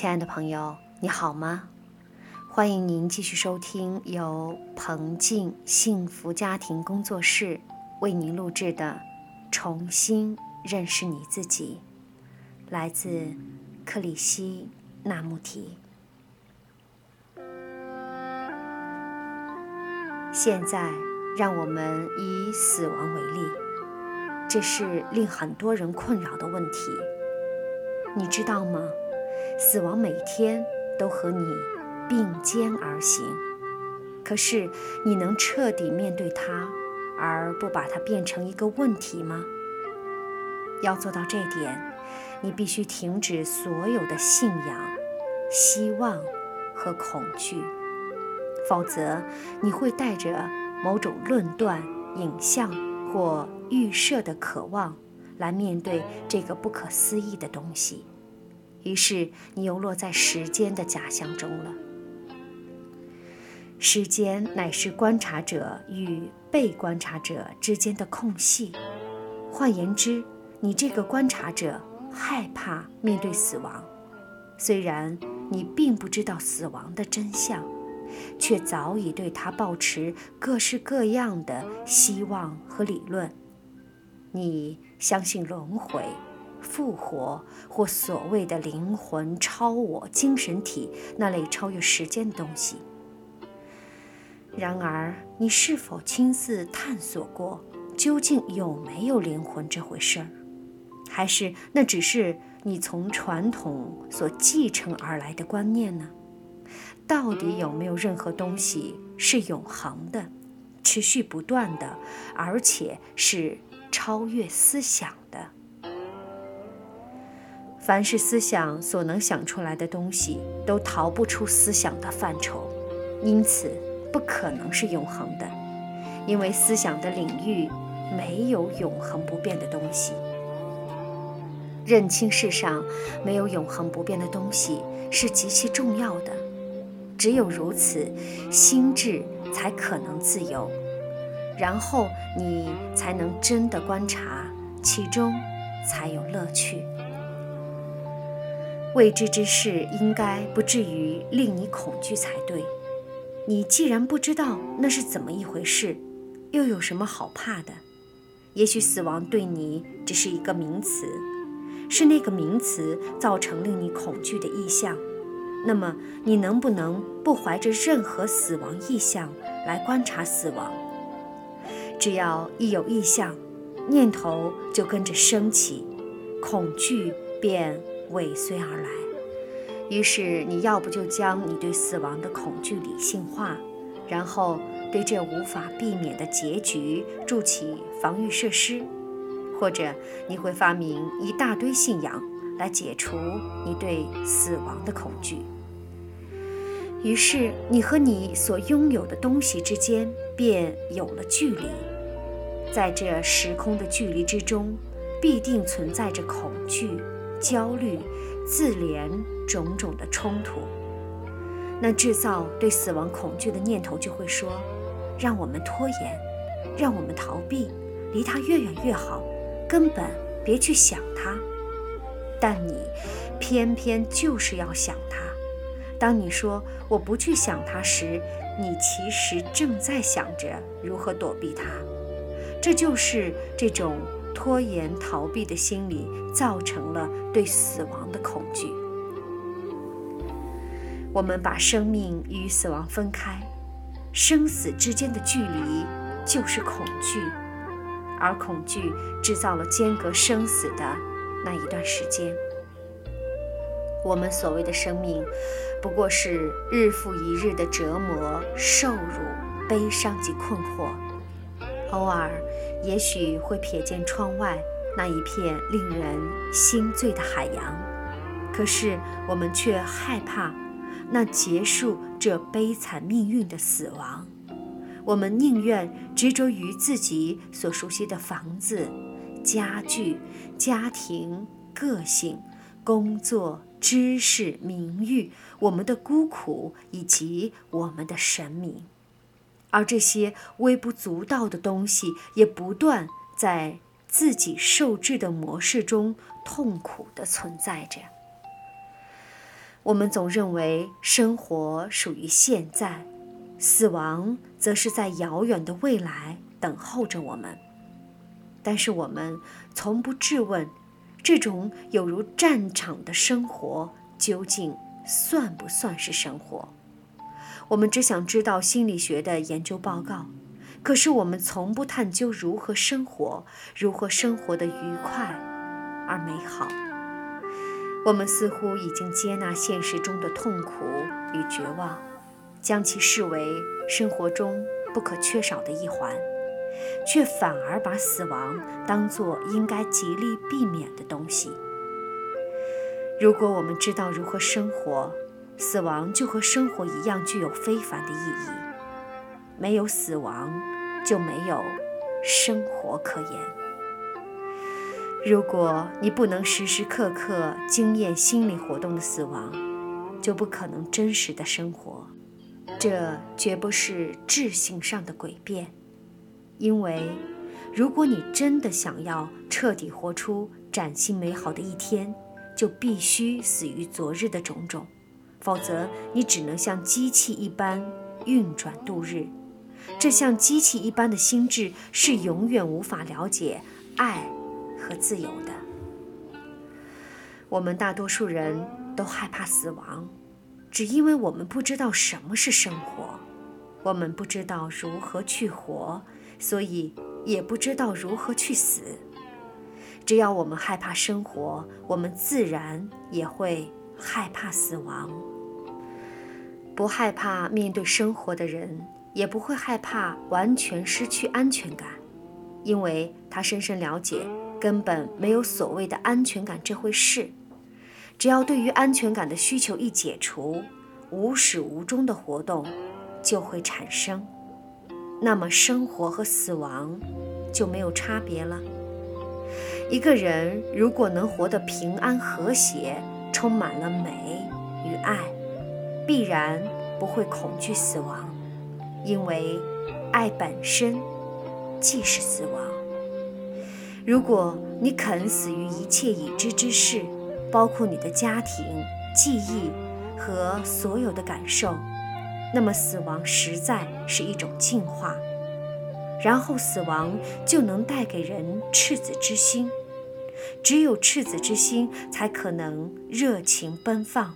亲爱的朋友，你好吗？欢迎您继续收听由彭静幸福家庭工作室为您录制的《重新认识你自己》，来自克里希那穆提。现在，让我们以死亡为例，这是令很多人困扰的问题。你知道吗？死亡每天都和你并肩而行，可是你能彻底面对它，而不把它变成一个问题吗？要做到这点，你必须停止所有的信仰、希望和恐惧，否则你会带着某种论断、影像或预设的渴望来面对这个不可思议的东西。于是你又落在时间的假象中了。时间乃是观察者与被观察者之间的空隙。换言之，你这个观察者害怕面对死亡，虽然你并不知道死亡的真相，却早已对它抱持各式各样的希望和理论。你相信轮回。复活或所谓的灵魂、超我、精神体那类超越时间的东西。然而，你是否亲自探索过究竟有没有灵魂这回事儿？还是那只是你从传统所继承而来的观念呢？到底有没有任何东西是永恒的、持续不断的，而且是超越思想的？凡是思想所能想出来的东西，都逃不出思想的范畴，因此不可能是永恒的。因为思想的领域没有永恒不变的东西。认清世上没有永恒不变的东西是极其重要的。只有如此，心智才可能自由，然后你才能真的观察，其中才有乐趣。未知之事应该不至于令你恐惧才对。你既然不知道那是怎么一回事，又有什么好怕的？也许死亡对你只是一个名词，是那个名词造成令你恐惧的意象。那么，你能不能不怀着任何死亡意象来观察死亡？只要一有意象，念头就跟着升起，恐惧便。尾随而来，于是你要不就将你对死亡的恐惧理性化，然后对这无法避免的结局筑起防御设施，或者你会发明一大堆信仰来解除你对死亡的恐惧。于是你和你所拥有的东西之间便有了距离，在这时空的距离之中，必定存在着恐惧。焦虑、自怜种种的冲突，那制造对死亡恐惧的念头就会说：“让我们拖延，让我们逃避，离它越远越好，根本别去想它。”但你偏偏就是要想它。当你说“我不去想它”时，你其实正在想着如何躲避它。这就是这种。拖延、逃避的心理造成了对死亡的恐惧。我们把生命与死亡分开，生死之间的距离就是恐惧，而恐惧制造了间隔生死的那一段时间。我们所谓的生命，不过是日复一日的折磨、受辱、悲伤及困惑。偶尔，也许会瞥见窗外那一片令人心醉的海洋，可是我们却害怕那结束这悲惨命运的死亡。我们宁愿执着于自己所熟悉的房子、家具、家庭、个性、工作、知识、名誉，我们的孤苦以及我们的神明。而这些微不足道的东西，也不断在自己受制的模式中痛苦地存在着。我们总认为生活属于现在，死亡则是在遥远的未来等候着我们。但是我们从不质问，这种有如战场的生活究竟算不算是生活？我们只想知道心理学的研究报告，可是我们从不探究如何生活，如何生活的愉快而美好。我们似乎已经接纳现实中的痛苦与绝望，将其视为生活中不可缺少的一环。却反而把死亡当作应该极力避免的东西。如果我们知道如何生活，死亡就和生活一样具有非凡的意义。没有死亡，就没有生活可言。如果你不能时时刻刻经验心理活动的死亡，就不可能真实的生活。这绝不是智性上的诡辩。因为，如果你真的想要彻底活出崭新美好的一天，就必须死于昨日的种种，否则你只能像机器一般运转度日。这像机器一般的心智是永远无法了解爱和自由的。我们大多数人都害怕死亡，只因为我们不知道什么是生活，我们不知道如何去活。所以也不知道如何去死。只要我们害怕生活，我们自然也会害怕死亡。不害怕面对生活的人，也不会害怕完全失去安全感，因为他深深了解，根本没有所谓的安全感这回事。只要对于安全感的需求一解除，无始无终的活动就会产生。那么，生活和死亡就没有差别了。一个人如果能活得平安和谐，充满了美与爱，必然不会恐惧死亡，因为爱本身即是死亡。如果你肯死于一切已知之事，包括你的家庭、记忆和所有的感受。那么死亡实在是一种进化，然后死亡就能带给人赤子之心，只有赤子之心才可能热情奔放，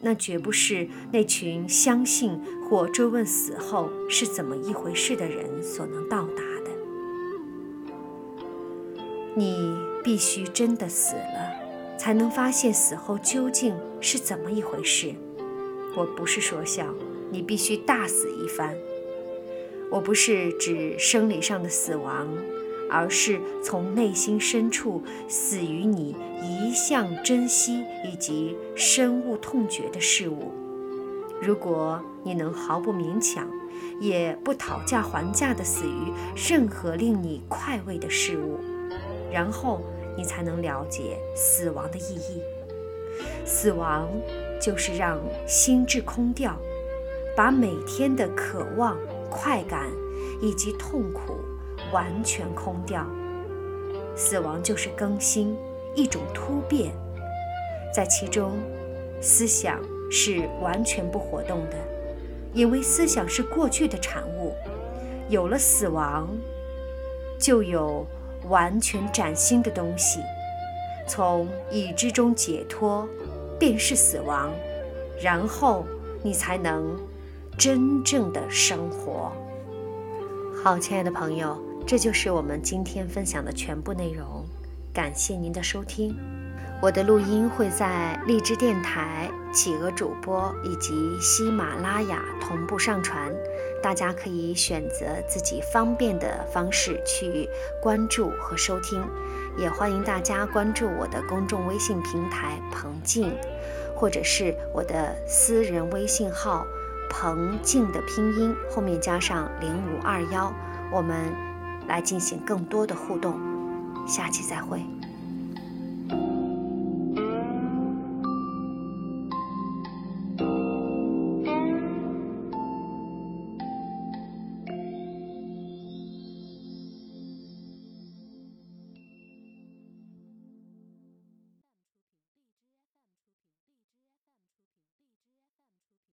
那绝不是那群相信或追问死后是怎么一回事的人所能到达的。你必须真的死了，才能发现死后究竟是怎么一回事。我不是说笑。你必须大死一番。我不是指生理上的死亡，而是从内心深处死于你一向珍惜以及深恶痛绝的事物。如果你能毫不勉强，也不讨价还价地死于任何令你快慰的事物，然后你才能了解死亡的意义。死亡就是让心智空掉。把每天的渴望、快感以及痛苦完全空掉。死亡就是更新，一种突变，在其中，思想是完全不活动的，因为思想是过去的产物。有了死亡，就有完全崭新的东西。从已知中解脱，便是死亡，然后你才能。真正的生活。好，亲爱的朋友，这就是我们今天分享的全部内容。感谢您的收听。我的录音会在荔枝电台、企鹅主播以及喜马拉雅同步上传，大家可以选择自己方便的方式去关注和收听。也欢迎大家关注我的公众微信平台“彭静”，或者是我的私人微信号。彭静的拼音后面加上零五二幺，我们来进行更多的互动。下期再会。